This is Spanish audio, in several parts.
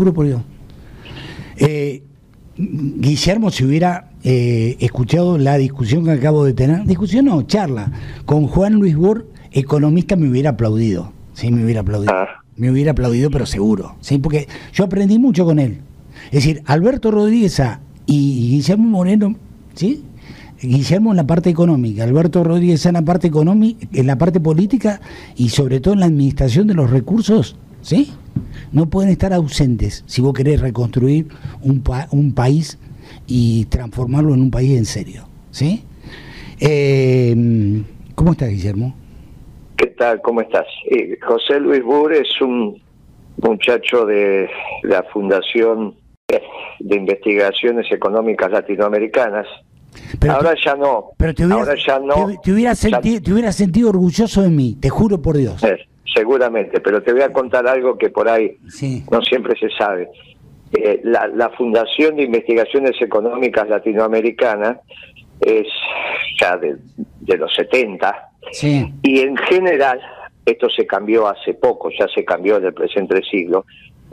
juro por Dios. Eh, Guillermo, si hubiera eh, escuchado la discusión que acabo de tener, discusión no, charla, con Juan Luis Bur, economista, me hubiera aplaudido. Sí, me hubiera aplaudido. Ah. Me hubiera aplaudido, pero seguro. Sí, porque yo aprendí mucho con él. Es decir, Alberto Rodríguez y Guillermo Moreno, ¿sí? Guillermo en la parte económica, Alberto Rodríguez en la parte económica, en la parte política y sobre todo en la administración de los recursos, ¿sí? No pueden estar ausentes si vos querés reconstruir un, pa- un país y transformarlo en un país en serio, ¿sí? Eh, ¿Cómo estás, Guillermo? ¿Qué tal? ¿Cómo estás? Eh, José Luis Bur es un muchacho de la Fundación de Investigaciones Económicas Latinoamericanas. Pero Ahora te- ya no. Pero te hubieras, Ahora ya no. te, senti- te hubieras sentido orgulloso de mí, te juro por Dios. Eh, seguramente, pero te voy a contar algo que por ahí Sí. no siempre se sabe. Eh, la, la Fundación de Investigaciones Económicas Latinoamericanas es ya de, de los 70 Sí. y en general, esto se cambió hace poco, ya se cambió en el presente siglo,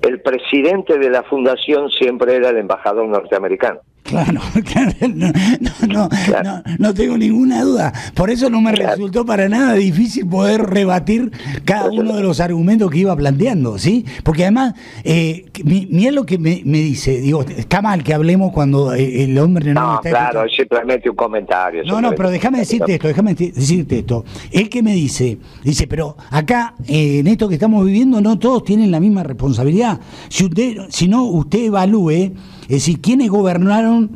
el presidente de la fundación siempre era el embajador norteamericano. Claro, claro, no, no, no, Claro. no, no tengo ninguna duda. Por eso no me Claro. resultó para nada difícil poder rebatir cada uno de los argumentos que iba planteando, ¿sí? Porque además, eh, mi- mira lo que me, me dice, digo, está mal que hablemos cuando eh, el hombre no, No, está claro, escuchando. es simplemente un comentario. No, no, pero déjame decirte esto, déjame deci- decirte esto. Él que me dice, dice, pero acá, eh, en esto que estamos viviendo, no todos tienen la misma responsabilidad. Si usted, si no, usted evalúe, es decir, quiénes gobernaron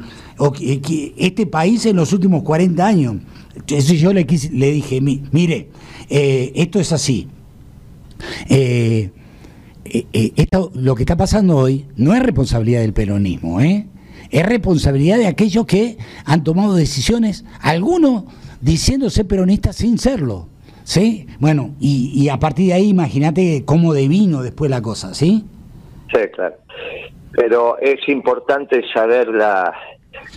que este país en los últimos 40 años. Eso yo le, quise- le dije, "Mi- mire, eh, esto es así. Eh, eh, eh, esto, lo que está pasando hoy no es responsabilidad del peronismo, ¿eh? es responsabilidad de aquellos que han tomado decisiones, algunos diciéndose peronistas sin serlo. ¿Sí? Bueno, y, y a partir de ahí imagínate cómo devino después la cosa, ¿sí? Sí, claro. Pero es importante saber la...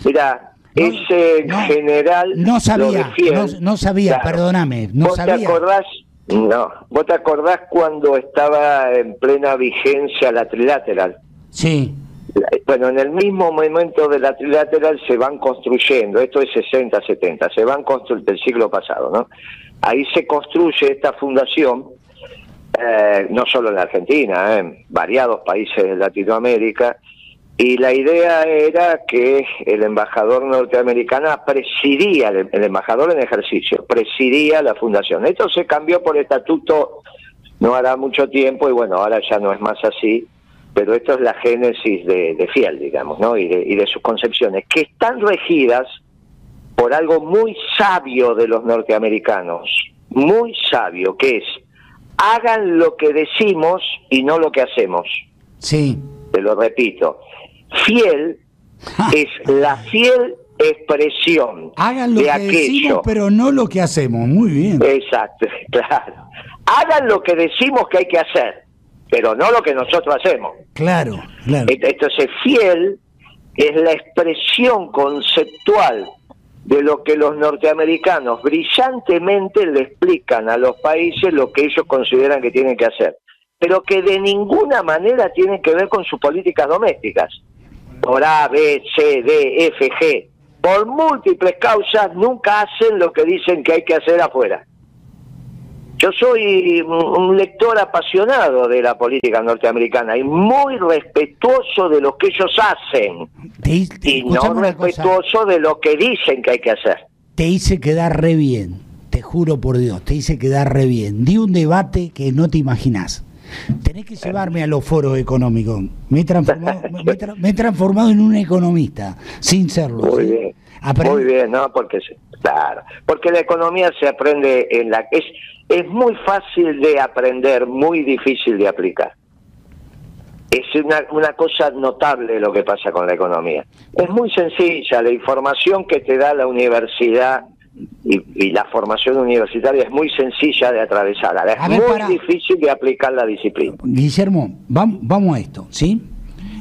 Mira, No, ese no, general... no sabía, no- no sabía, perdóname, no ¿Vos sabía. te acordás? No, ¿vos te acordás cuando estaba en plena vigencia la trilateral? Sí, Bueno, en el mismo momento de la trilateral se van construyendo, esto es 60, 70, se van construyendo del siglo pasado, ¿no? Ahí se construye esta fundación, eh, no solo en la Argentina, eh, en variados países de Latinoamérica, y la idea era que el embajador norteamericano presidía, el, embajador en ejercicio, presidía la fundación. Esto se cambió por estatuto no hará mucho tiempo y bueno, ahora ya no es más así, pero esto es la génesis de, de Fiel, digamos, ¿no? Y de, y de sus concepciones, que están regidas por algo muy sabio de los norteamericanos, muy sabio, que es, hagan lo que decimos y no lo que hacemos. sí. Te lo repito, fiel es la fiel expresión Hagan lo de que aquello. decimos, pero no lo que hacemos. Muy bien. Exacto, claro. Hagan lo que decimos que hay que hacer, pero no lo que nosotros hacemos. Claro, claro. Ent- Entonces, fiel es la expresión conceptual de lo que los norteamericanos brillantemente le explican a los países lo que ellos consideran que tienen que hacer, pero que de ninguna manera tienen que ver con sus políticas domésticas. Por A, B, C, D, F, G. Por múltiples causas nunca hacen lo que dicen que hay que hacer afuera. Yo soy un lector apasionado de la política norteamericana y muy respetuoso de lo que ellos hacen Te, te- y no cosa. respetuoso de lo que dicen que hay que hacer. te hice quedar re bien, te juro por Dios, te hice quedar re bien. Di un debate que no te imaginás. Tenés que llevarme a los foros económicos. Me he transformado, me, me he transformado en un economista, sin serlo. Muy ¿sí? bien. Muy bien, no, porque claro, porque la economía se aprende en la es es muy fácil de aprender, muy difícil de aplicar. Es una, una cosa notable lo que pasa con la economía. Es muy sencilla, la información que te da la universidad y, y la formación universitaria es muy sencilla de atravesar. A Es ver, muy pará. difícil de aplicar la disciplina. Guillermo, vam- vamos a esto, ¿sí?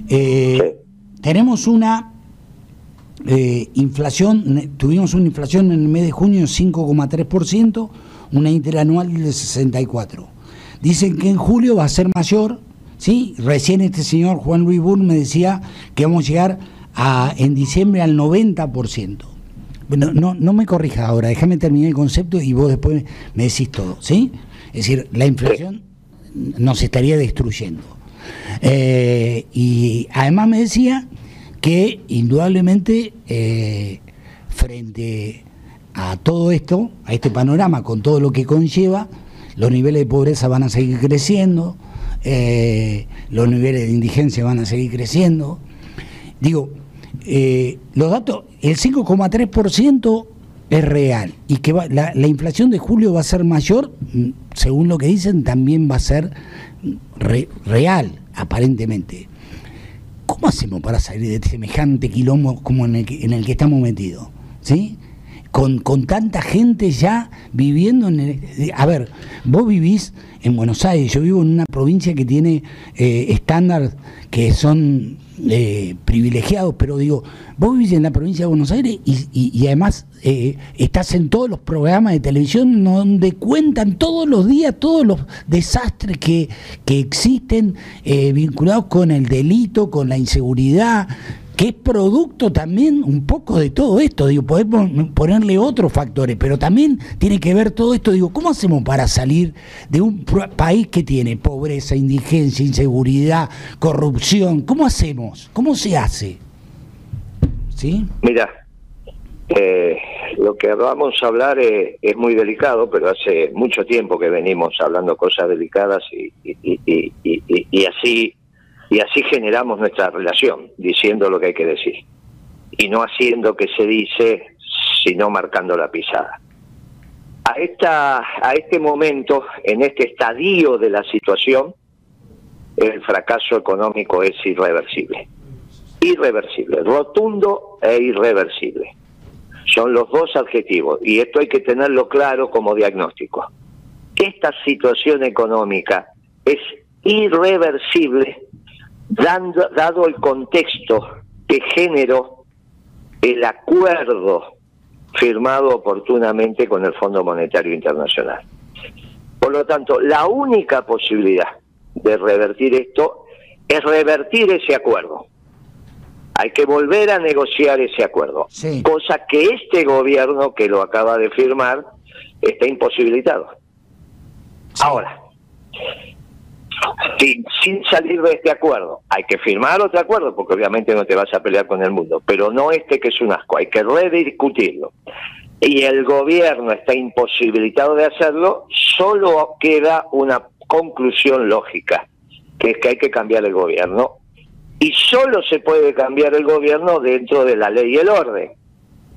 Eh, Sí. Tenemos una eh, inflación, tuvimos una inflación en el mes de junio de 5,3%, una interanual de 64%. Dicen que en julio va a ser mayor, ¿sí? Recién este señor Juan Luis Burr me decía que vamos a llegar a, en diciembre al 90%. Bueno, no, no me corrija ahora, déjame terminar el concepto y vos después me decís todo, ¿sí? Es decir, la inflación nos estaría destruyendo. Eh, y además me decía que indudablemente eh, frente a todo esto, a este panorama, con todo lo que conlleva, los niveles de pobreza van a seguir creciendo, eh, los niveles de indigencia van a seguir creciendo. Digo, eh, los datos, el 5,3% es real y que la, inflación de julio va a ser mayor, mm, según lo que dicen, también va a ser real, aparentemente. ¿Cómo hacemos para salir de semejante quilombo como en el que, en el que estamos metidos? ¿Sí? Con, con, tanta gente ya viviendo en el... A ver, vos vivís en Buenos Aires, yo vivo en una provincia que tiene eh, estándares que son eh, privilegiados, pero digo, vos vivís en la provincia de Buenos Aires y, además eh, estás en todos los programas de televisión donde cuentan todos los días todos los desastres que, que existen vinculados con el delito, con la inseguridad, que es producto también un poco de todo esto, digo, podemos ponerle otros factores, pero también tiene que ver todo esto, digo, ¿cómo hacemos para salir de un país que tiene pobreza, indigencia, inseguridad, corrupción? ¿Cómo hacemos? ¿Cómo se hace? ¿Sí? Mira, eh, lo que vamos a hablar es, muy delicado, pero hace mucho tiempo que venimos hablando cosas delicadas y, y, y así y así generamos nuestra relación, diciendo lo que hay que decir. Y no haciendo que se dice, sino marcando la pisada. A, esta, a este momento, en este estadio de la situación, el fracaso económico es irreversible. Irreversible, rotundo e irreversible. Son los dos adjetivos y esto hay que tenerlo claro como diagnóstico. Esta situación económica es irreversible dado el contexto que generó el acuerdo firmado oportunamente con el Fondo Monetario Internacional. Por lo tanto, la única posibilidad de revertir esto es revertir ese acuerdo. Hay que volver a negociar ese acuerdo, cosa que este gobierno que lo acaba de firmar está imposibilitado. Ahora, sin, salir de este acuerdo. Hay que firmar otro acuerdo, porque obviamente no te vas a pelear con el mundo, pero no este que es un asco, hay que rediscutirlo. Y el gobierno está imposibilitado de hacerlo, solo queda una conclusión lógica, que es que hay que cambiar el gobierno. Y solo se puede cambiar el gobierno dentro de la ley y el orden,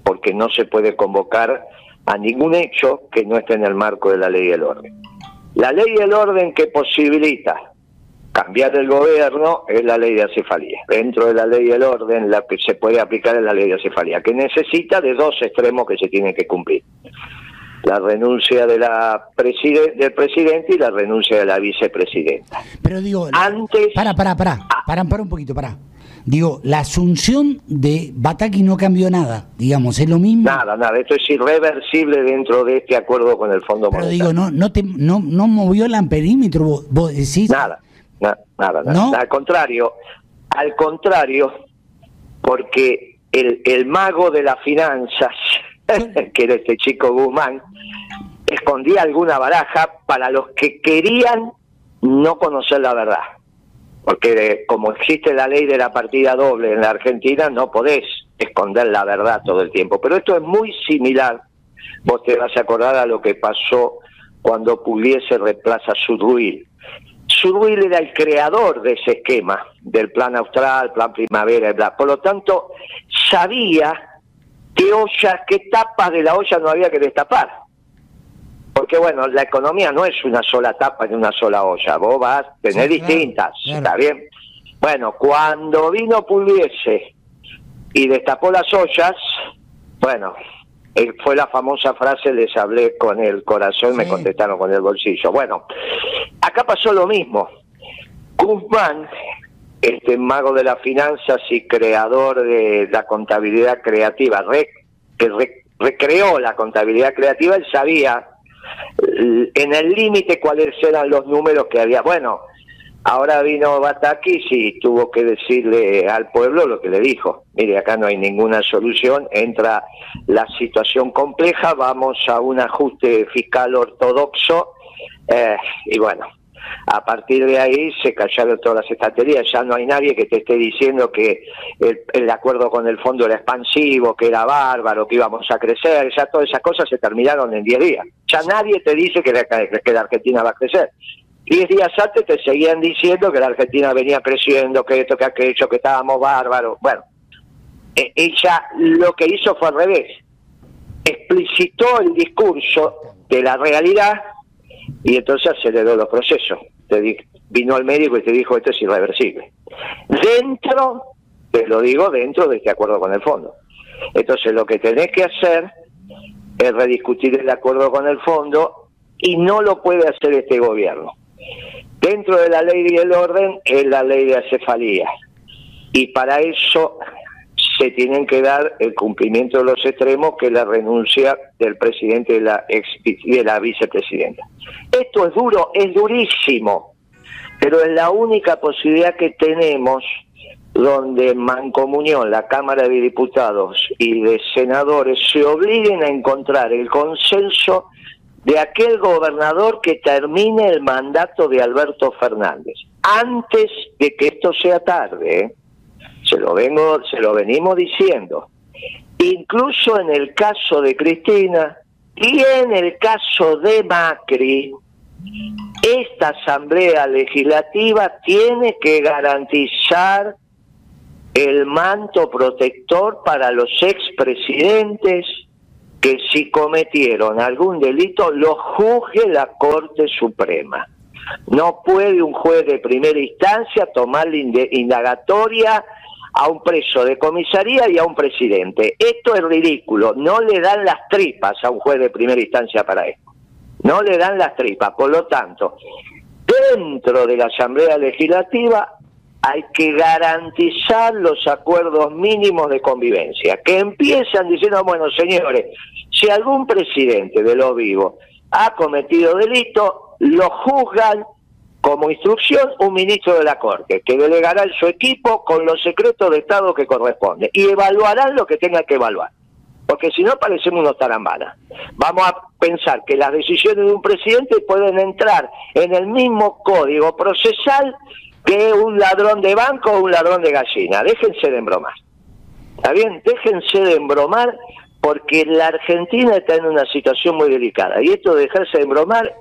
porque no se puede convocar a ningún hecho que no esté en el marco de la ley y el orden. La ley y el orden que posibilita cambiar el gobierno es la ley de acefalía. Dentro de la ley y el orden la que se puede aplicar es la ley de acefalía, que necesita de dos extremos que se tienen que cumplir. La renuncia de la del presidente y la renuncia de la vicepresidenta. Pero digo, antes... Para, para, para, para, para un poquito, para. Digo, la asunción de Bataki no cambió nada, digamos, es lo mismo. Nada, nada, esto es irreversible dentro de este acuerdo con el Fondo Pero digo, no, no, te, no, no movió el amperímetro, vos, decís. Nada, nada, nada, Al contrario, al contrario, porque el, el mago de las finanzas, que era este chico Guzmán, escondía alguna baraja para los que querían no conocer la verdad porque como existe la ley de la partida doble en la Argentina, no podés esconder la verdad todo el tiempo. Pero esto es muy similar, vos te vas a acordar a lo que pasó cuando Pugliese reemplaza a Sudruil. Sudruil era el creador de ese esquema, del plan austral, plan primavera, y bla. Por lo tanto, sabía qué olla, qué tapas de la olla no había que destapar porque bueno, la economía no es una sola tapa de una sola olla, vos vas a tener distintas, ¿está bien? Bueno, cuando vino Pugliese y destapó las ollas, bueno, fue la famosa frase, les hablé con el corazón, me contestaron con el bolsillo. Bueno, acá pasó lo mismo. Guzmán, este mago de las finanzas y creador de la contabilidad creativa, que recreó la contabilidad creativa, él sabía en el límite cuáles eran los números que había. Bueno, Ahora vino Batakis y tuvo que decirle al pueblo lo que le dijo. Mire, acá no hay ninguna solución, entra la situación compleja, vamos a un ajuste fiscal ortodoxo eh, y bueno, a partir de ahí se callaron todas las estaterías, ya no hay nadie que te esté diciendo que el, acuerdo con el fondo era expansivo, que era bárbaro, que íbamos a crecer, ya todas esas cosas se terminaron en 10 días. Ya nadie te dice que que la Argentina va a crecer. Diez días antes te seguían diciendo que la Argentina venía creciendo, que esto, que aquello, que estábamos bárbaros. Bueno, e, ella lo que hizo fue al revés. Explicitó el discurso de la realidad y entonces aceleró los procesos. Te vino al médico y te dijo esto es irreversible. Dentro, te lo digo, dentro de este acuerdo con el fondo. Entonces lo que tenés que hacer es rediscutir el acuerdo con el fondo y no lo puede hacer este gobierno. Dentro de la ley y el orden es la ley de acefalía. Y para eso se tienen que dar el cumplimiento de los extremos que la renuncia del presidente y de la, de la vicepresidenta. Esto es duro, es durísimo, pero es la única posibilidad que tenemos donde mancomunión la Cámara de Diputados y de Senadores se obliguen a encontrar el consenso de aquel gobernador que termine el mandato de Alberto Fernández, antes de que esto sea tarde, ¿eh? Se lo vengo, se lo venimos diciendo. Incluso en el caso de Cristina y en el caso de Macri, esta asamblea legislativa tiene que garantizar el manto protector para los expresidentes que si cometieron algún delito lo juzgue la Corte Suprema. No puede un juez de primera instancia tomar la indagatoria a un preso de comisaría y a un presidente. Esto es ridículo. No le dan las tripas a un juez de primera instancia para esto. No le dan las tripas. Por lo tanto, dentro de la Asamblea Legislativa hay que garantizar los acuerdos mínimos de convivencia, que empiezan diciendo, bueno, señores, si algún presidente de lo vivo ha cometido delito, lo juzgan como instrucción un ministro de la Corte, que delegará en su equipo con los secretos de Estado que corresponde, y evaluarán lo que tenga que evaluar. Porque si no, parecemos unos tarambanas. Vamos a pensar que las decisiones de un presidente pueden entrar en el mismo código procesal que un ladrón de banco o un ladrón de gallina. Déjense de embromar. ¿Está bien? Déjense de embromar porque la Argentina está en una situación muy delicada. Y esto de dejarse de embromar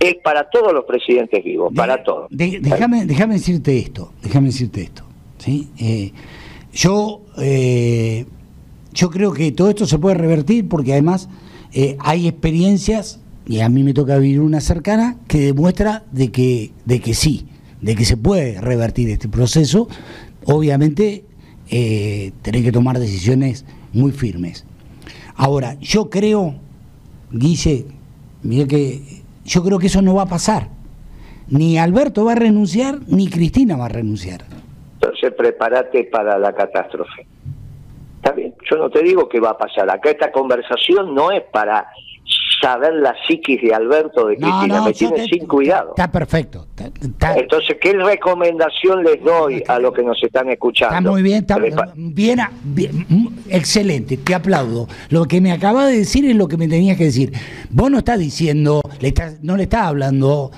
es para todos los presidentes vivos, para todos. déjame, déjame decirte esto, déjame decirte esto. ¿sí? Eh, yo, eh, yo creo que todo esto se puede revertir porque además eh, hay experiencias, y a mí me toca vivir una cercana, que demuestra de que, de que sí de que se puede revertir este proceso, obviamente tenés que tomar decisiones muy firmes. Ahora, yo creo, Guille, mire que yo creo que eso no va a pasar. Ni Alberto va a renunciar, ni Cristina va a renunciar. Entonces prepárate para la catástrofe. Está bien, yo no te digo que va a pasar. Acá esta conversación no es para saber la psiquis de Alberto de Cristina, me tiene sin cuidado. Está perfecto. Entonces, ¿qué recomendación les doy a los que nos están escuchando? Está muy bien, está bien, excelente, te aplaudo. Lo que me acaba de decir es lo que me tenías que decir. Vos no estás diciendo, le no le estás hablando,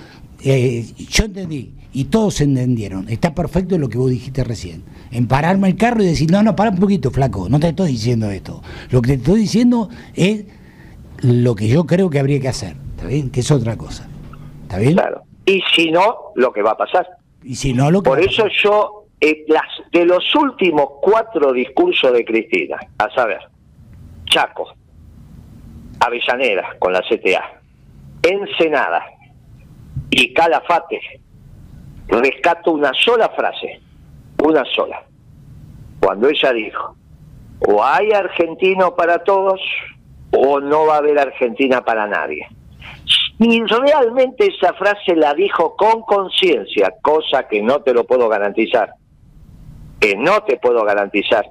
eh, yo entendí, y todos entendieron. Está perfecto lo que vos dijiste recién. En pararme el carro y decir, no, no, para un poquito, flaco, no te estoy diciendo esto. Lo que te estoy diciendo es lo que yo creo que habría que hacer, ¿está bien? Que es otra cosa. ¿Está bien? Claro. Y si no, lo que va a pasar. Y si no, lo Por eso yo, eh, las, de los últimos cuatro discursos de Cristina, a saber, Chaco, Avellaneda con la CTA, Ensenada y Calafate, rescato una sola frase, una sola. Cuando ella dijo, o hay argentino para todos, o no va a haber Argentina para nadie. Y realmente esa frase la dijo con conciencia, cosa que no te lo puedo garantizar, que no te puedo garantizar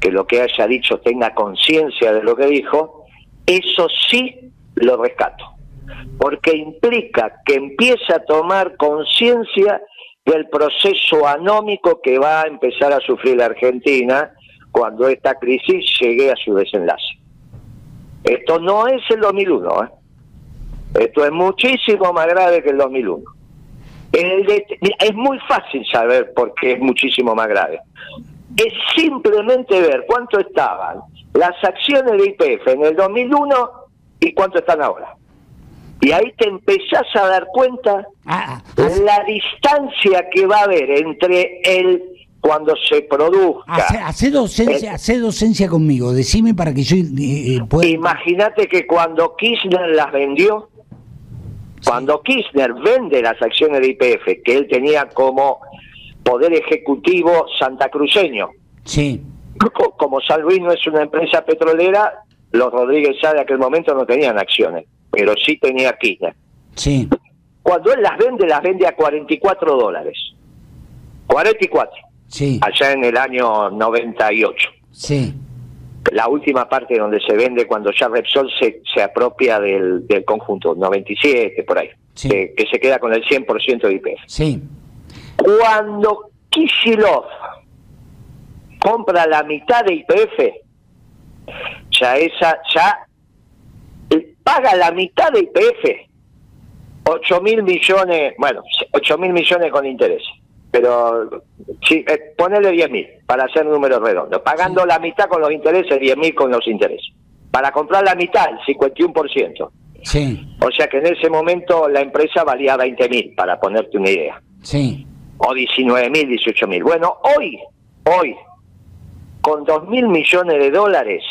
que lo que haya dicho tenga conciencia de lo que dijo, eso sí lo rescato, porque implica que empieza a tomar conciencia del proceso anómico que va a empezar a sufrir la Argentina cuando esta crisis llegue a su desenlace. Esto no es el 2001, ¿eh? esto es muchísimo más grave que el 2001. es muy fácil saber por qué es muchísimo más grave. Es simplemente ver cuánto estaban las acciones de IPF en el 2001 y cuánto están ahora. Y ahí te empezás a dar cuenta ah, ah, de la distancia que va a haber entre el cuando se produzca. Hace, docencia, hace docencia conmigo, decime para que yo eh, eh, pueda... Imagínate que cuando Kirchner las vendió, cuando Kirchner vende las acciones de IPF, que él tenía como poder ejecutivo santacruceño, sí. como San Luis no es una empresa petrolera, los Rodríguez Sá de aquel momento no tenían acciones, pero sí tenía Kirchner. Sí. Cuando él las vende, las vende a 44 dólares. 44. Sí. Allá en el año 98. Sí. La última parte donde se vende cuando ya Repsol se, se apropia del, del conjunto, 97, por ahí. Sí. Que, se queda con el 100% de IPF. Sí. Cuando Kishilov compra la mitad de IPF, ya esa, ya paga la mitad de IPF, 8 mil millones, bueno, 8 mil millones con interés, pero sí, eh, ponele 10 mil para hacer números redondos, pagando la mitad con los intereses, 10 mil con los intereses, para comprar la mitad, el 51%. Sí. O sea que en ese momento la empresa valía 20 mil, para ponerte una idea. Sí. O 19 mil, 18 mil. Bueno, hoy, hoy, con 2 mil millones de dólares,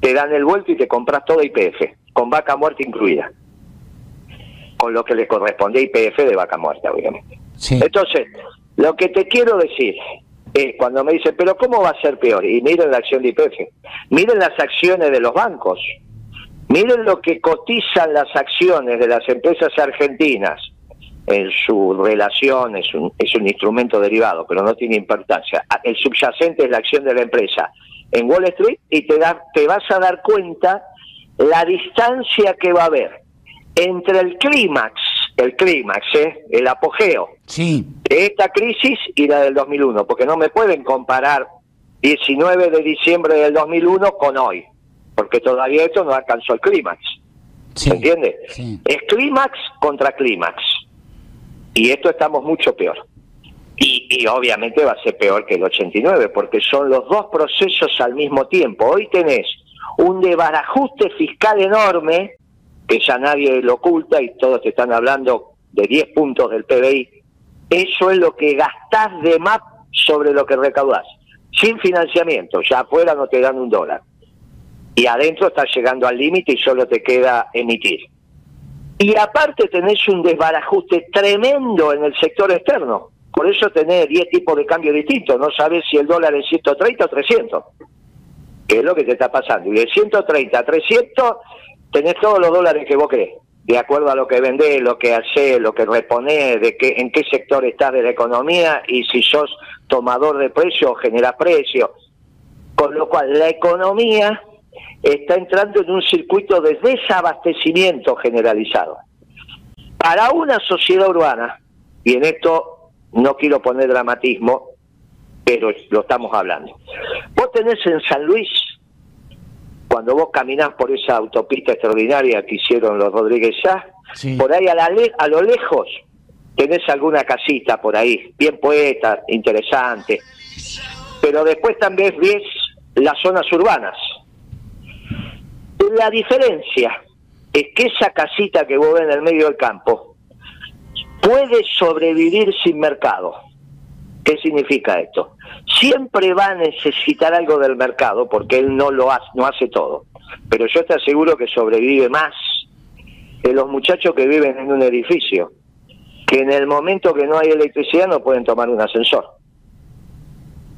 te dan el vuelto y te compras todo IPF, con vaca muerta incluida. Con lo que le corresponde a IPF de vaca muerta, obviamente. Entonces, lo que te quiero decir es cuando me dicen, pero ¿cómo va a ser peor? Y miren la acción de IPF, miren las acciones de los bancos, miren lo que cotizan las acciones de las empresas argentinas. En su relación, es un, es un instrumento derivado, pero no tiene importancia. El subyacente es la acción de la empresa. En Wall Street y te, da, te vas a dar cuenta la distancia que va a haber entre el clímax, el clímax, ¿eh? el apogeo sí. de esta crisis y la del 2001, porque no me pueden comparar 19 de diciembre del 2001 con hoy, porque todavía esto no alcanzó el clímax. ¿Se entiende? Es clímax contra clímax. Y esto estamos mucho peor. Y, obviamente va a ser peor que el 89, porque son los dos procesos al mismo tiempo. Hoy tenés un desbarajuste fiscal enorme, que ya nadie lo oculta y todos te están hablando de 10 puntos del PBI. Eso es lo que gastás de más sobre lo que recaudás. Sin financiamiento, ya afuera no te dan un dólar. Y adentro estás llegando al límite y solo te queda emitir. Y aparte tenés un desbarajuste tremendo en el sector externo por eso tenés 10 tipos de cambio distintos, no sabes si el dólar es 130 o 300, que es lo que te está pasando. Y de 130 a 300 tenés todos los dólares que vos crees, de acuerdo a lo que vendés, lo que haces, lo que reponés, de qué, en qué sector estás de la economía y si sos tomador de precios o generás precios. Con lo cual, la economía está entrando en un circuito de desabastecimiento generalizado. Para una sociedad urbana, y en esto no quiero poner dramatismo, pero lo estamos hablando. Vos tenés en San Luis, cuando vos caminás por esa autopista extraordinaria que hicieron los Rodríguez ya, por ahí a, la a lo lejos tenés alguna casita por ahí, bien poeta, interesante, pero después también ves las zonas urbanas. La diferencia es que esa casita que vos ves en el medio del campo, puede sobrevivir sin mercado. ¿Qué significa esto? Siempre va a necesitar algo del mercado porque él no lo hace, no hace todo. Pero yo te aseguro que sobrevive más que los muchachos que viven en un edificio, que en el momento que no hay electricidad no pueden tomar un ascensor.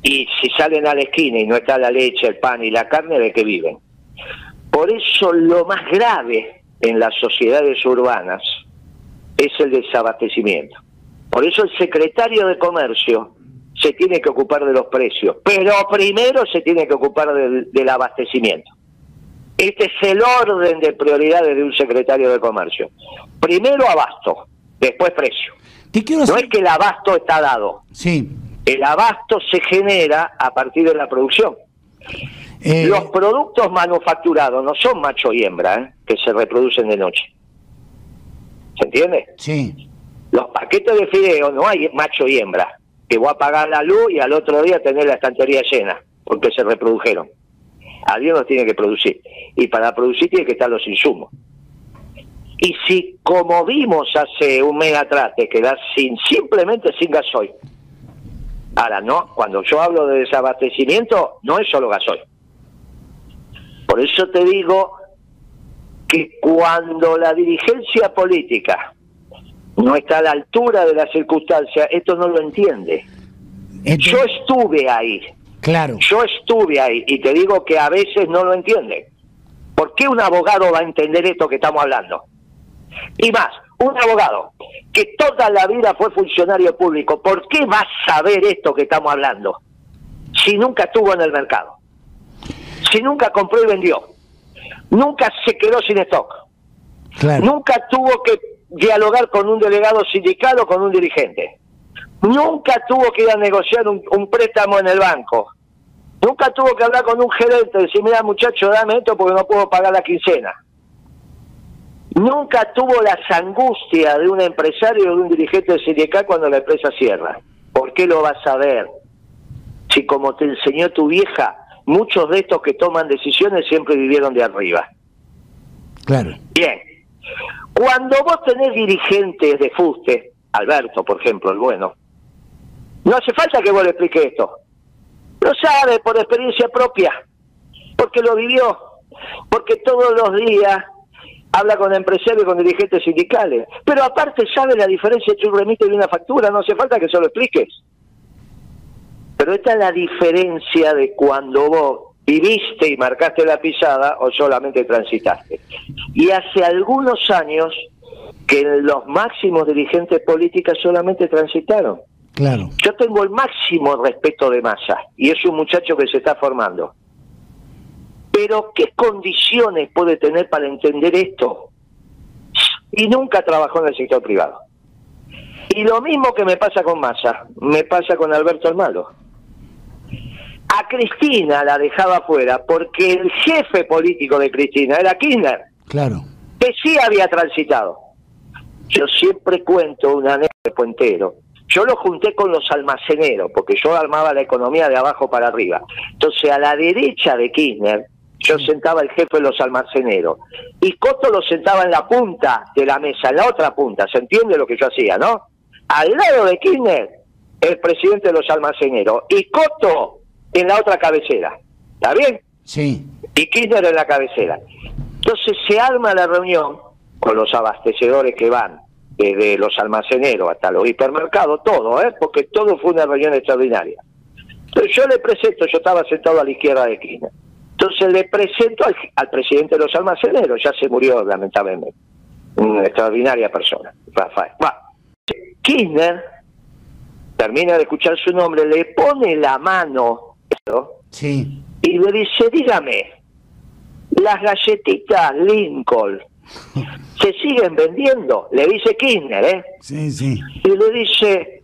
Y si salen a la esquina y no está la leche, el pan y la carne, ¿de qué viven? Por eso lo más grave en las sociedades urbanas es el desabastecimiento. Por eso el secretario de Comercio se tiene que ocupar de los precios, pero primero se tiene que ocupar del, abastecimiento. Este es el orden de prioridades de un secretario de Comercio. Primero abasto, después precio. Te quiero No es que el abasto está dado. Sí. El abasto se genera a partir de la producción. Eh, Los productos manufacturados no son macho y hembra, ¿eh? que se reproducen de noche. ¿Se entiende? sí. Los paquetes de fideo no hay macho y hembra, que voy a apagar la luz y al otro día tener la estantería llena, porque se reprodujeron. Alguien los tiene que producir. Y para producir tiene que estar los insumos. Y si, como vimos hace un mes atrás, te quedas sin, simplemente sin gasoil. Ahora, no, cuando yo hablo de desabastecimiento, no es solo gasoil. Por eso te digo que cuando la dirigencia política no está a la altura de las circunstancias, esto no lo entiende. Yo estuve ahí, claro. yo estuve ahí y te digo que a veces no lo entiende. ¿Por qué un abogado va a entender esto que estamos hablando? Y más, un abogado que toda la vida fue funcionario público, ¿por qué va a saber esto que estamos hablando? Si nunca estuvo en el mercado, si nunca compró y vendió, nunca se quedó sin stock, Claro. nunca tuvo que dialogar con un delegado sindical o con un dirigente, nunca tuvo que ir a negociar un, un préstamo en el banco, nunca tuvo que hablar con un gerente y decir, mira muchacho, dame esto porque no puedo pagar la quincena. Nunca tuvo las angustias de un empresario o de un dirigente sindical cuando la empresa cierra. ¿Por qué lo vas a ver? Si como te enseñó tu vieja, muchos de estos que toman decisiones siempre vivieron de arriba. Claro. Bien. Cuando vos tenés dirigentes de fuste, Alberto, por ejemplo, el bueno, no hace falta que vos le explique esto. Lo sabe por experiencia propia, porque lo vivió, porque todos los días habla con empresarios y con dirigentes sindicales. Pero aparte sabe la diferencia entre un remite y una factura, no hace falta que se lo expliques. Pero esta es la diferencia de cuando vos viviste y marcaste la pisada o solamente transitaste. Y hace algunos años que los máximos dirigentes políticos solamente transitaron. Claro. Yo tengo el máximo respeto de masa y es un muchacho que se está formando. Pero ¿qué condiciones puede tener para entender esto? Y nunca trabajó en el sector privado. Y lo mismo que me pasa con Massa, me pasa con Alberto el Malo. A Cristina la dejaba fuera porque el jefe político de Cristina era Kirchner, Claro. que sí había transitado. Yo siempre cuento una anécdota de Puentero. Yo lo junté con los almaceneros, porque yo armaba la economía de abajo para arriba. Entonces, a la derecha de Kirchner, yo sentaba el jefe de los almaceneros. Y Coto lo sentaba en la punta de la mesa, en la otra punta. ¿Se entiende lo que yo hacía, no? Al lado de Kirchner, el presidente de los almaceneros. Y Coto en la otra cabecera. ¿Está bien? Sí. y Kirchner en la cabecera. Entonces se arma la reunión con los abastecedores que van, desde los almaceneros hasta los hipermercados, todo, ¿eh? porque todo fue una reunión extraordinaria. Entonces yo le presento, yo estaba sentado a la izquierda de Kirchner. Entonces le presento al, al presidente de los almaceneros, ya se murió lamentablemente, una extraordinaria persona, Rafael. Va. Kirchner termina de escuchar su nombre, le pone la mano Sí. y le dice, dígame, las galletitas Lincoln se siguen vendiendo, le dice Kirchner, ¿eh? Sí, sí. Y le dice,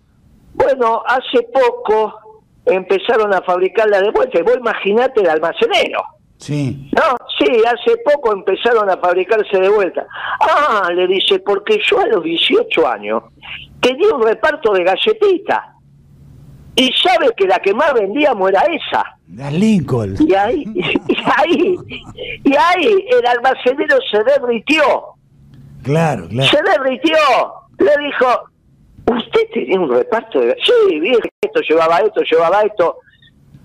bueno, hace poco empezaron a fabricarla de vuelta, y vos imaginate el almacenero. Sí. No, sí, hace poco empezaron a fabricarse de vuelta. Ah, le dice, porque yo a los 18 años tenía un reparto de galletitas. Y sabe que la que más vendíamos era esa. Las Lincoln. Y ahí, y ahí, y ahí el almacenero se derritió, Claro, claro. se derritió. Le dijo, usted tenía un reparto de... Sí, bien, esto llevaba esto, llevaba esto.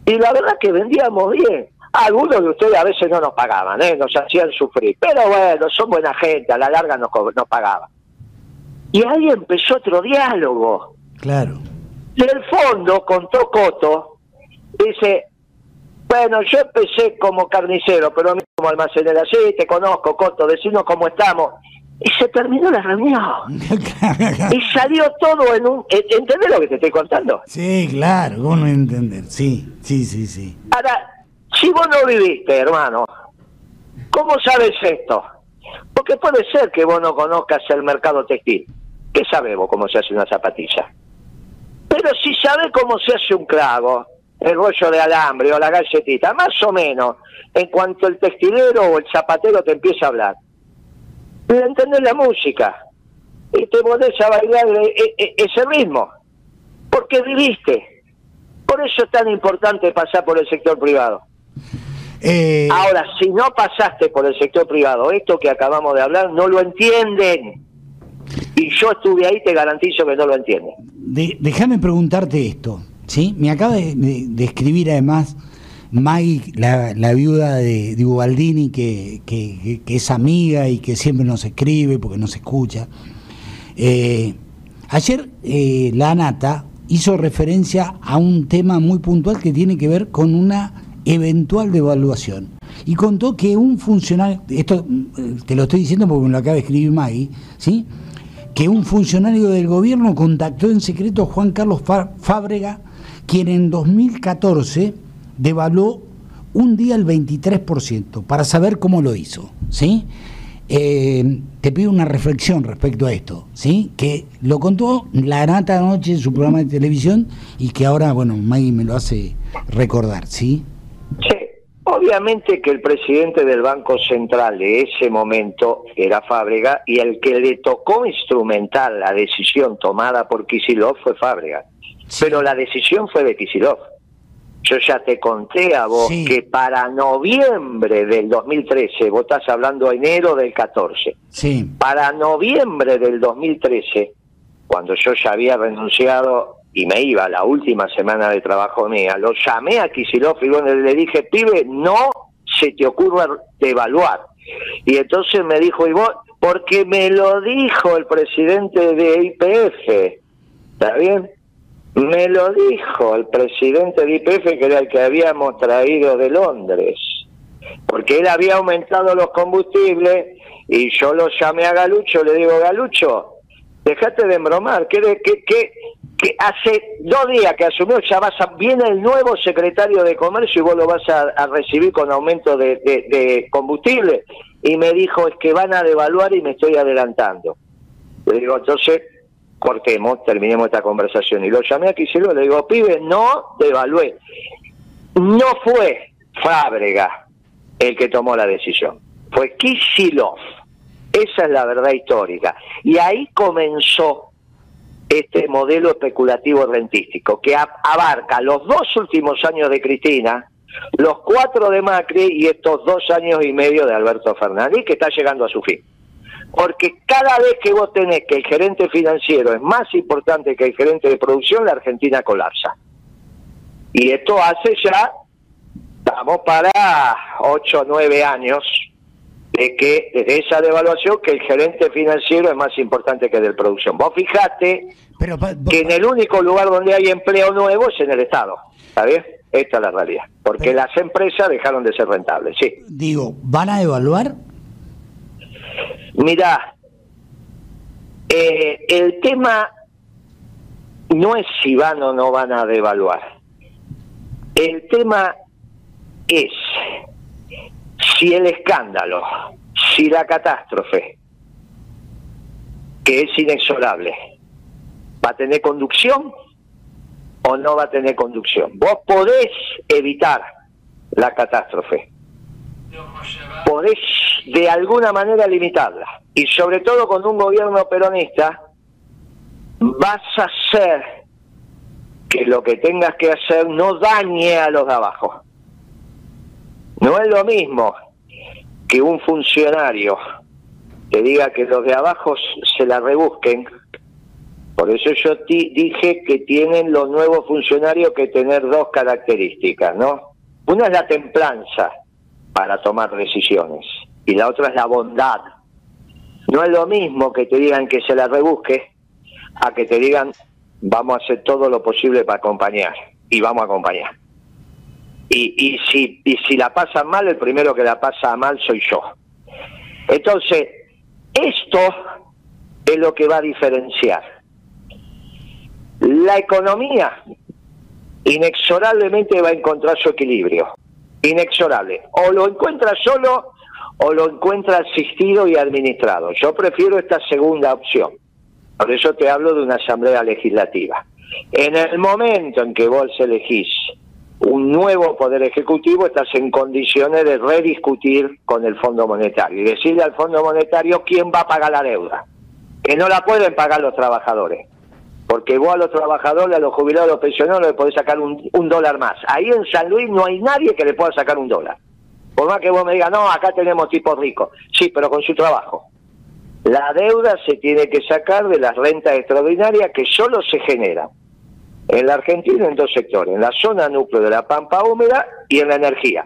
Y la verdad que vendíamos bien. Algunos de ustedes a veces no nos pagaban, ¿eh? nos hacían sufrir. Pero bueno, son buena gente, a la larga nos, nos pagaban. Y ahí empezó otro diálogo. Claro. Del fondo, contó Coto, dice, bueno, yo empecé como carnicero, pero a mí como almacenero, sí, te conozco, Coto, decinos cómo estamos. Y se terminó la reunión. Y salió todo en un... ¿Entendés lo que te estoy contando? sí, claro. ¿Cómo no entender? Sí, sí, sí, sí. Ahora, si vos no viviste, hermano, ¿cómo sabes esto? Porque puede ser que vos no conozcas el mercado textil. ¿qué sabemos cómo se hace una zapatilla? Pero si sabe cómo se hace un clavo, el rollo de alambre o la galletita, más o menos, en cuanto el textilero o el zapatero te empieza a hablar, y entendés la música y te pones a bailar e, e, ese ritmo, porque viviste. Por eso es tan importante pasar por el sector privado. Eh, Ahora, si no pasaste por el sector privado, esto que acabamos de hablar, no lo entienden. Y yo estuve ahí, te garantizo que no lo entienden. déjame preguntarte esto, ¿sí? Me acaba de, escribir además Maggie, la, viuda de, de Ubaldini, que, que, es amiga y que siempre nos escribe porque nos escucha. Eh, ayer eh, la Nata hizo referencia a un tema muy puntual que tiene que ver con una eventual devaluación. Y contó que un funcionario, esto eh, te lo estoy diciendo porque me lo acaba de escribir Maggie, ¿sí? Que un funcionario del gobierno contactó en secreto a Juan Carlos Fábrega, quien en 2014 devaluó un día el 23%, para saber cómo lo hizo. ¿sí? Eh, te pido una reflexión respecto a esto, ¿sí? Que lo contó la nata anoche en su programa de televisión y que ahora, bueno, Maggie me lo hace recordar, ¿sí? Sí, obviamente que el presidente del Banco Central de ese momento era Fábrega y el que le tocó instrumentar la decisión tomada por Kisilov fue Fábrega. Pero la decisión fue de Kisilov. Yo ya te conté a vos que para noviembre del 2013, vos estás hablando enero del 14, sí. para noviembre del 2013, cuando yo ya había renunciado y me iba la última semana de trabajo mía, lo llamé a Kisilov y le dije, pibe, no se te ocurra devaluar. Y entonces me dijo, y vos, porque me lo dijo el presidente de IPF, ¿está bien? Me lo dijo el presidente de IPF, que era el que habíamos traído de Londres, porque él había aumentado los combustibles y yo lo llamé a Galucho, le digo, Galucho, dejate de embromar, que, que, que, que hace dos días que asumió, ya vas a, viene el nuevo secretario de Comercio y vos lo vas a, recibir con aumento de, de combustible. Y me dijo, es que van a devaluar y me estoy adelantando. Le digo, entonces cortemos, terminemos esta conversación. Y lo llamé a Kicillof le digo, pibe, no devalué. No fue Fábrega el que tomó la decisión, fue Kisilov. Esa es la verdad histórica. Y ahí comenzó este modelo especulativo rentístico, que abarca los dos últimos años de Cristina, los cuatro de Macri y estos dos años y medio de Alberto Fernández, que está llegando a su fin. Porque cada vez que vos tenés que el gerente financiero es más importante que el gerente de producción, la Argentina colapsa. Y esto hace ya, vamos para 8 o 9 años, de que desde esa devaluación que el gerente financiero es más importante que el de producción. Vos fijate que en el único lugar donde hay empleo nuevo es en el Estado. ¿Está bien? Esta es la realidad. Porque las empresas dejaron de ser rentables, sí. Digo, ¿van a evaluar? Mira, eh, el tema no es si van o no van a devaluar. El tema es si el escándalo, si la catástrofe, que es inexorable, va a tener conducción o no va a tener conducción. Vos podés evitar la catástrofe, podés de alguna manera limitarla. Y sobre todo con un gobierno peronista, vas a hacer que lo que tengas que hacer no dañe a los de abajo. No es lo mismo que un funcionario te diga que los de abajo se la rebusquen. Por eso yo dije que tienen los nuevos funcionarios que tener dos características, ¿no? Una es la templanza, para tomar decisiones. Y la otra es la bondad. No es lo mismo que te digan que se la rebusque a que te digan vamos a hacer todo lo posible para acompañar y vamos a acompañar. Y, y, si, y si la pasan mal, el primero que la pasa mal soy yo. Entonces, esto es lo que va a diferenciar. La economía inexorablemente va a encontrar su equilibrio inexorable. O lo encuentra solo o lo encuentra asistido y administrado. Yo prefiero esta segunda opción. Por eso te hablo de una asamblea legislativa. En el momento en que vos elegís un nuevo poder ejecutivo, estás en condiciones de rediscutir con el Fondo Monetario y decirle al Fondo Monetario quién va a pagar la deuda, que no la pueden pagar los trabajadores, porque vos a los trabajadores, a los jubilados, a los pensionados le podés sacar un, un dólar más. Ahí en San Luis no hay nadie que le pueda sacar un dólar. Por más que vos me digas, no, acá tenemos tipos ricos. Sí, pero con su trabajo. La deuda se tiene que sacar de las rentas extraordinarias que solo se generan en la Argentina en dos sectores, en la zona núcleo de la pampa húmeda y en la energía.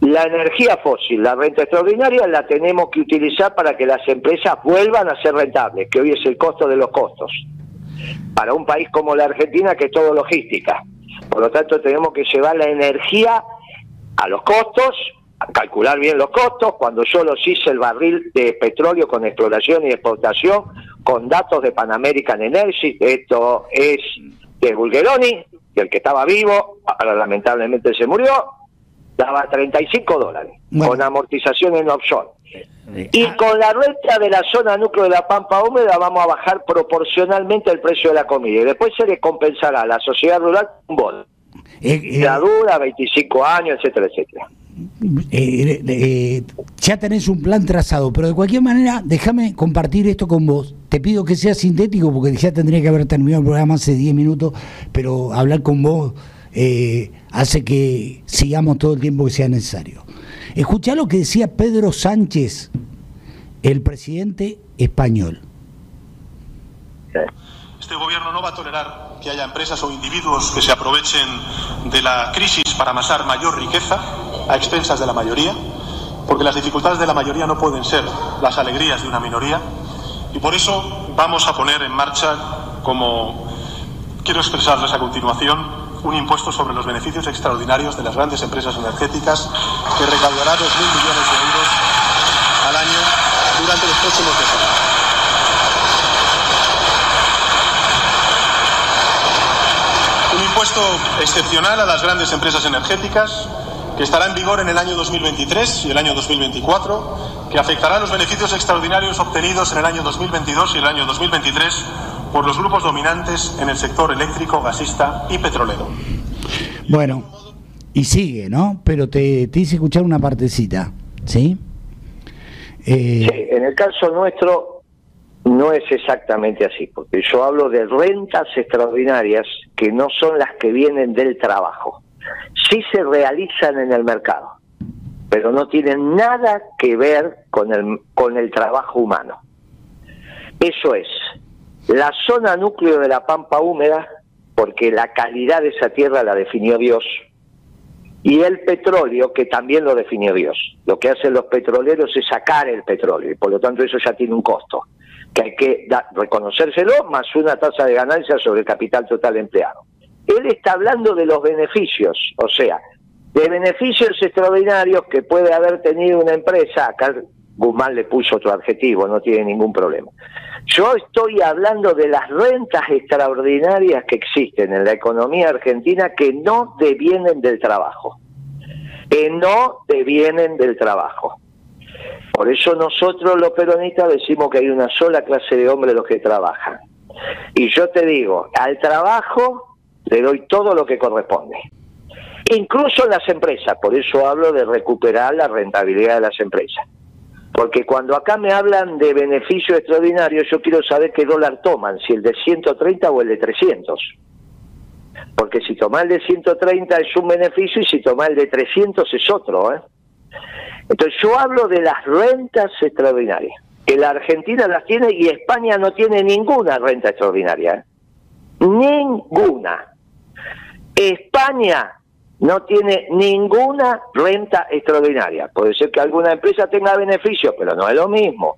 La energía fósil, la renta extraordinaria, la tenemos que utilizar para que las empresas vuelvan a ser rentables, que hoy es el costo de los costos. Para un país como la Argentina, que es todo logística. Por lo tanto, tenemos que llevar la energía a los costos, a calcular bien los costos. Cuando yo los hice el barril de petróleo con exploración y exportación, con datos de Pan American Energy, esto es de Bulgeroni, que el que estaba vivo, ahora lamentablemente se murió, daba 35 dólares, con amortización en offshore. Y ah. con la renta de la zona núcleo de la Pampa Húmeda vamos a bajar proporcionalmente el precio de la comida y después se le compensará a la sociedad rural un bono. Eh, eh, la dura, 25 años, etcétera, etcétera. Eh, eh, ya tenés un plan trazado, pero de cualquier manera, déjame compartir esto con vos. Te pido que sea sintético, porque ya tendría que haber terminado el programa hace 10 minutos, pero hablar con vos eh, hace que sigamos todo el tiempo que sea necesario. Escuchá lo que decía Pedro Sánchez, el presidente español. Este gobierno no va a tolerar que haya empresas o individuos que se aprovechen de la crisis para amasar mayor riqueza a expensas de la mayoría, porque las dificultades de la mayoría no pueden ser las alegrías de una minoría, y por eso vamos a poner en marcha, como quiero expresarles a continuación, un impuesto sobre los beneficios extraordinarios de las grandes empresas energéticas que recaudará 2.000 millones de euros al año durante los próximos años. Un impuesto excepcional a las grandes empresas energéticas que estará en vigor en el año 2023 y el año 2024, que afectará los beneficios extraordinarios obtenidos en el año 2022 y el año 2023 por los grupos dominantes en el sector eléctrico, gasista y petrolero. Bueno, y sigue, ¿no? Pero te, te hice escuchar una partecita, ¿sí? Eh... Sí, en el caso nuestro no es exactamente así, porque yo hablo de rentas extraordinarias que no son las que vienen del trabajo sí se realizan en el mercado, pero no tienen nada que ver con el, con el trabajo humano. Eso es, la zona núcleo de la pampa húmeda, porque la calidad de esa tierra la definió Dios, y el petróleo, que también lo definió Dios. Lo que hacen los petroleros es sacar el petróleo, y por lo tanto eso ya tiene un costo, que hay que reconocérselo, más una tasa de ganancia sobre el capital total empleado. Él está hablando de los beneficios, o sea, de beneficios extraordinarios que puede haber tenido una empresa. Acá Guzmán le puso otro adjetivo, no tiene ningún problema. Yo estoy hablando de las rentas extraordinarias que existen en la economía argentina que no devienen del trabajo. Que no devienen del trabajo. Por eso nosotros los peronistas decimos que hay una sola clase de hombres los que trabajan. Y yo te digo, al trabajo le doy todo lo que corresponde. Incluso las empresas, por eso hablo de recuperar la rentabilidad de las empresas. Porque cuando acá me hablan de beneficio extraordinario, yo quiero saber qué dólar toman, si el de 130 o el de 300. Porque si toma el de 130 es un beneficio y si toma el de 300 es otro. ¿eh? Entonces yo hablo de las rentas extraordinarias, que la Argentina las tiene y España no tiene ninguna renta extraordinaria. ¿eh? Ninguna. España no tiene ninguna renta extraordinaria. Puede ser que alguna empresa tenga beneficios, pero no es lo mismo.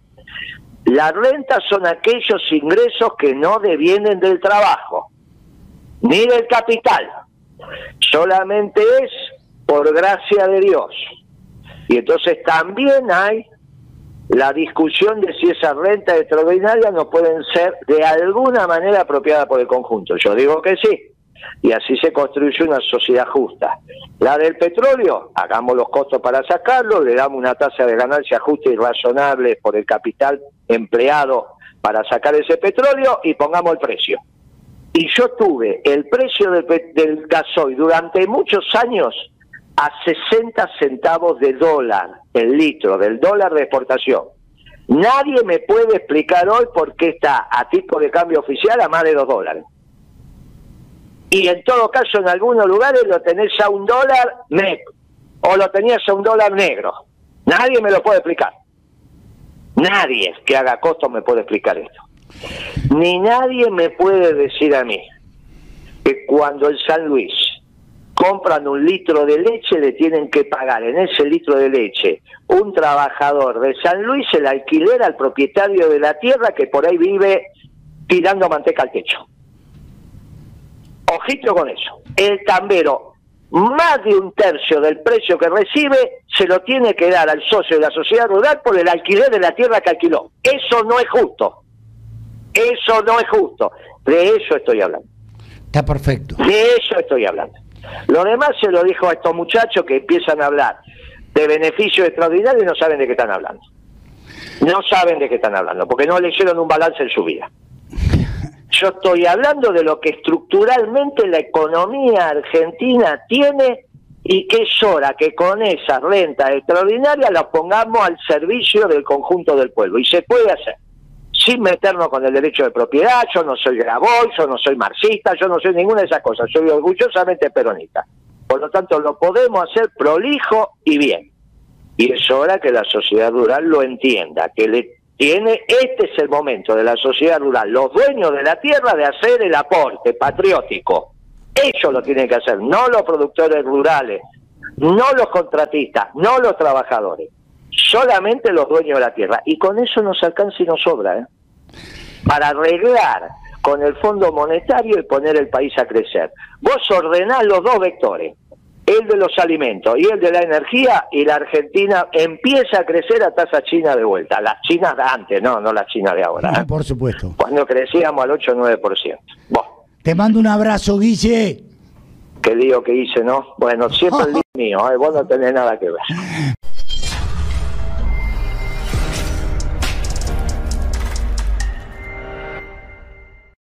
Las rentas son aquellos ingresos que no devienen del trabajo, ni del capital. Solamente es por gracia de Dios. Y entonces también hay la discusión de si esas rentas extraordinarias no pueden ser de alguna manera apropiadas por el conjunto. Yo digo que sí y así se construye una sociedad justa. La del petróleo, hagamos los costos para sacarlo, le damos una tasa de ganancia justa y razonable por el capital empleado para sacar ese petróleo y pongamos el precio. Y yo tuve el precio del, del gasoil durante muchos años a 60 centavos de dólar el litro, del dólar de exportación. Nadie me puede explicar hoy por qué está a tipo de cambio oficial a más de 2 dólares. Y en todo caso, en algunos lugares lo tenés a un dólar negro o lo tenías a un dólar negro. Nadie me lo puede explicar. Nadie que haga costo me puede explicar esto. Ni nadie me puede decir a mí que cuando el San Luis compran un litro de leche, le tienen que pagar en ese litro de leche un trabajador de San Luis el alquiler al propietario de la tierra que por ahí vive tirando manteca al techo. Ojito con eso. El tambero, más de un tercio del precio que recibe, se lo tiene que dar al socio de la sociedad rural por el alquiler de la tierra que alquiló. Eso no es justo. Eso no es justo. De eso estoy hablando. Está perfecto. De eso estoy hablando. Lo demás se lo dijo a estos muchachos que empiezan a hablar de beneficios extraordinarios y no saben de qué están hablando. No saben de qué están hablando, porque no leyeron un balance en su vida. Yo estoy hablando de lo que estructuralmente la economía argentina tiene y que es hora que con esa renta extraordinaria la pongamos al servicio del conjunto del pueblo. Y se puede hacer sin meternos con el derecho de propiedad, yo no soy Graboy, yo no soy marxista, yo no soy ninguna de esas cosas, soy orgullosamente peronista. Por lo tanto, lo podemos hacer prolijo y bien. Y es hora que la sociedad rural lo entienda, que le tiene, este es el momento de la sociedad rural, los dueños de la tierra, de hacer el aporte patriótico. Ellos lo tienen que hacer, no los productores rurales, no los contratistas, no los trabajadores, solamente los dueños de la tierra. Y con eso nos alcanza y nos sobra. ¿eh? para arreglar con el Fondo Monetario y poner el país a crecer. Vos ordenás los dos vectores, el de los alimentos y el de la energía, y la Argentina empieza a crecer a tasa china de vuelta. Las chinas de antes, no, no las chinas de ahora. ¿eh? Por supuesto. Cuando crecíamos al 8 o 9%. Te mando un abrazo, Guille. Qué lío que hice, ¿no? Bueno, siempre el lío mío, ¿eh? vos no tenés nada que ver.